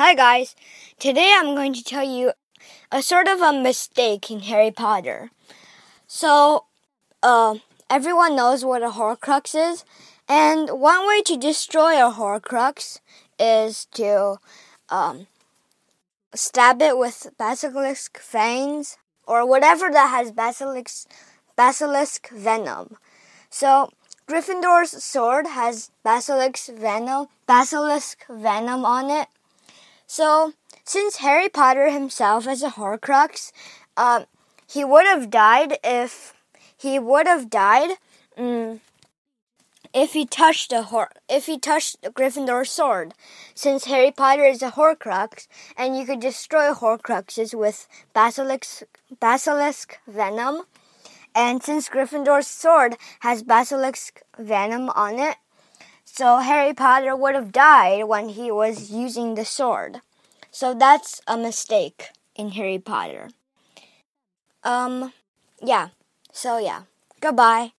Hi guys. Today I'm going to tell you a sort of a mistake in Harry Potter. So, uh, everyone knows what a Horcrux is, and one way to destroy a Horcrux is to um, stab it with basilisk fangs or whatever that has basilisk basilisk venom. So Gryffindor's sword has basilisk venom basilisk venom on it. So since Harry Potter himself is a Horcrux, uh, he would have died if he would have died. Mm, if he touched a hor- if he touched Gryffindor's sword, since Harry Potter is a Horcrux, and you could destroy Horcruxes with basilisk basilisk venom, and since Gryffindor's sword has basilisk venom on it, so Harry Potter would have died when he was using the sword. So that's a mistake in Harry Potter. Um, yeah. So yeah. Goodbye.